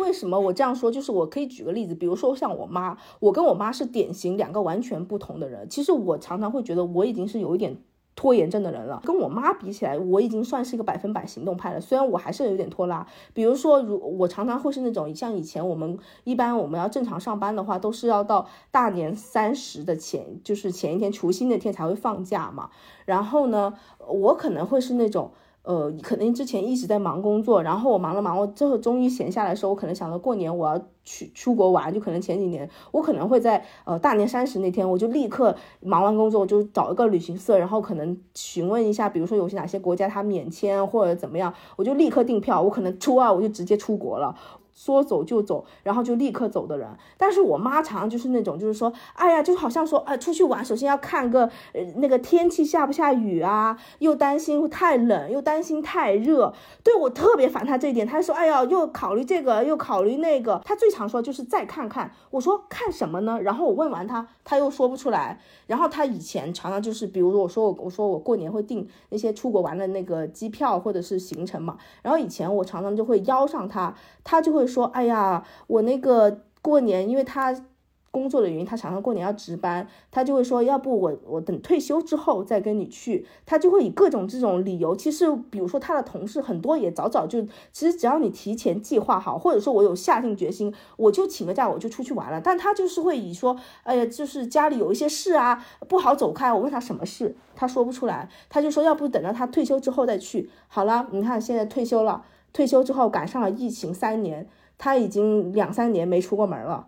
为什么我这样说？就是我可以举个例子，比如说像我妈，我跟我妈是典型两个完全不同的人。其实我常常会觉得我已经是有一点拖延症的人了。跟我妈比起来，我已经算是一个百分百行动派了。虽然我还是有点拖拉。比如说，如我常常会是那种像以前我们一般我们要正常上班的话，都是要到大年三十的前，就是前一天除夕那天才会放假嘛。然后呢，我可能会是那种。呃，可能之前一直在忙工作，然后我忙了忙，我最后终于闲下来的时候，我可能想到过年我要去出国玩，就可能前几年我可能会在呃大年三十那天，我就立刻忙完工作，我就找一个旅行社，然后可能询问一下，比如说有些哪些国家它免签或者怎么样，我就立刻订票，我可能初二我就直接出国了。说走就走，然后就立刻走的人。但是我妈常常就是那种，就是说，哎呀，就好像说，哎，出去玩，首先要看个呃那个天气下不下雨啊，又担心太冷，又担心太热。对我特别烦她这一点，她说，哎呀，又考虑这个，又考虑那个。她最常说就是再看看。我说看什么呢？然后我问完她，她又说不出来。然后她以前常常就是，比如说我说我我说我过年会订那些出国玩的那个机票或者是行程嘛。然后以前我常常就会邀上她，她就会。说，哎呀，我那个过年，因为他工作的原因，他常常过年要值班，他就会说，要不我我等退休之后再跟你去。他就会以各种这种理由。其实，比如说他的同事很多也早早就，其实只要你提前计划好，或者说我有下定决心，我就请个假，我就出去玩了。但他就是会以说，哎呀，就是家里有一些事啊，不好走开。我问他什么事，他说不出来，他就说，要不等到他退休之后再去。好了，你看现在退休了，退休之后赶上了疫情三年。他已经两三年没出过门了，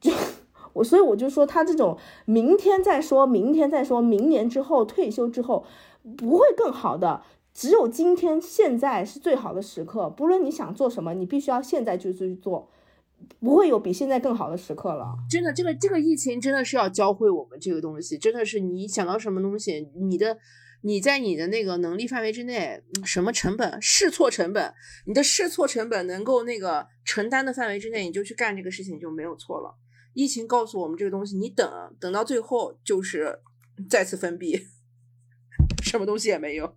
就我，所以我就说他这种明天再说，明天再说，明年之后退休之后不会更好的，只有今天现在是最好的时刻。不论你想做什么，你必须要现在就去做，不会有比现在更好的时刻了。真的，这个这个疫情真的是要教会我们这个东西，真的是你想到什么东西，你的。你在你的那个能力范围之内，什么成本试错成本，你的试错成本能够那个承担的范围之内，你就去干这个事情就没有错了。疫情告诉我们这个东西，你等等到最后就是再次封闭，什么东西也没有。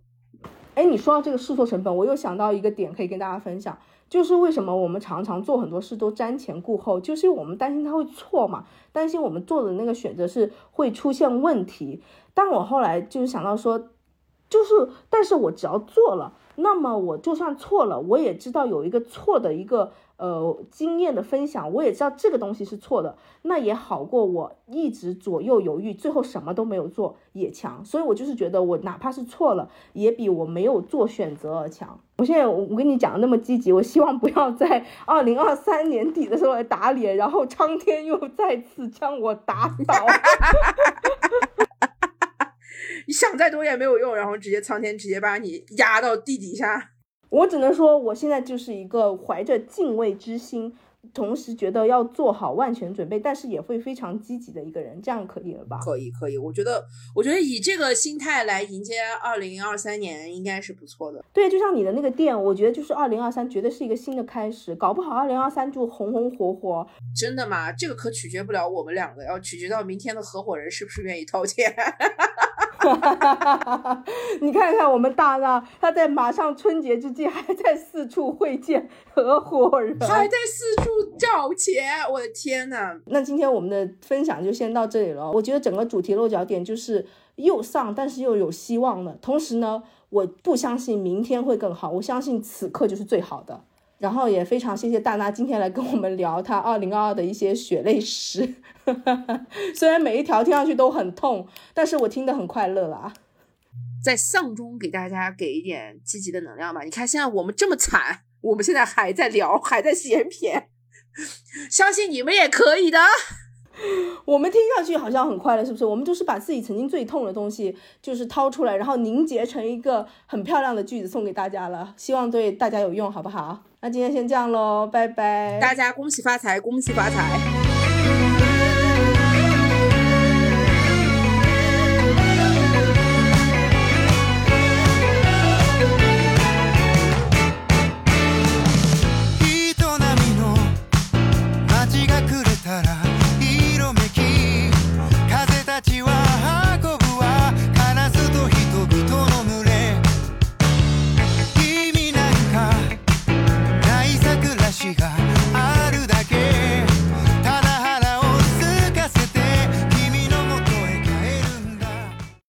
哎，你说到这个试错成本，我又想到一个点可以跟大家分享，就是为什么我们常常做很多事都瞻前顾后，就是我们担心它会错嘛，担心我们做的那个选择是会出现问题。但我后来就是想到说。就是，但是我只要做了，那么我就算错了，我也知道有一个错的一个呃经验的分享，我也知道这个东西是错的，那也好过我一直左右犹豫，最后什么都没有做也强。所以我就是觉得，我哪怕是错了，也比我没有做选择而强。我现在我跟你讲的那么积极，我希望不要在二零二三年底的时候来打脸，然后苍天又再次将我打倒。你想再多也没有用，然后直接苍天直接把你压到地底下。我只能说，我现在就是一个怀着敬畏之心，同时觉得要做好万全准备，但是也会非常积极的一个人，这样可以了吧？可以，可以。我觉得，我觉得以这个心态来迎接二零二三年，应该是不错的。对，就像你的那个店，我觉得就是二零二三绝对是一个新的开始，搞不好二零二三就红红火火。真的吗？这个可取决不了我们两个，要取决到明天的合伙人是不是愿意掏钱。哈哈哈哈哈！你看看我们大娜，他在马上春节之际还在四处会见合伙人，还在四处找钱，我的天呐！那今天我们的分享就先到这里了。我觉得整个主题落脚点就是又丧，但是又有希望的。同时呢，我不相信明天会更好，我相信此刻就是最好的。然后也非常谢谢大娜今天来跟我们聊她二零二二的一些血泪史，虽然每一条听上去都很痛，但是我听得很快乐了啊。在丧中给大家给一点积极的能量吧。你看现在我们这么惨，我们现在还在聊，还在闲篇，相信你们也可以的。我们听上去好像很快乐，是不是？我们就是把自己曾经最痛的东西，就是掏出来，然后凝结成一个很漂亮的句子送给大家了，希望对大家有用，好不好？那今天先这样喽拜拜。大家恭喜发财恭喜发财。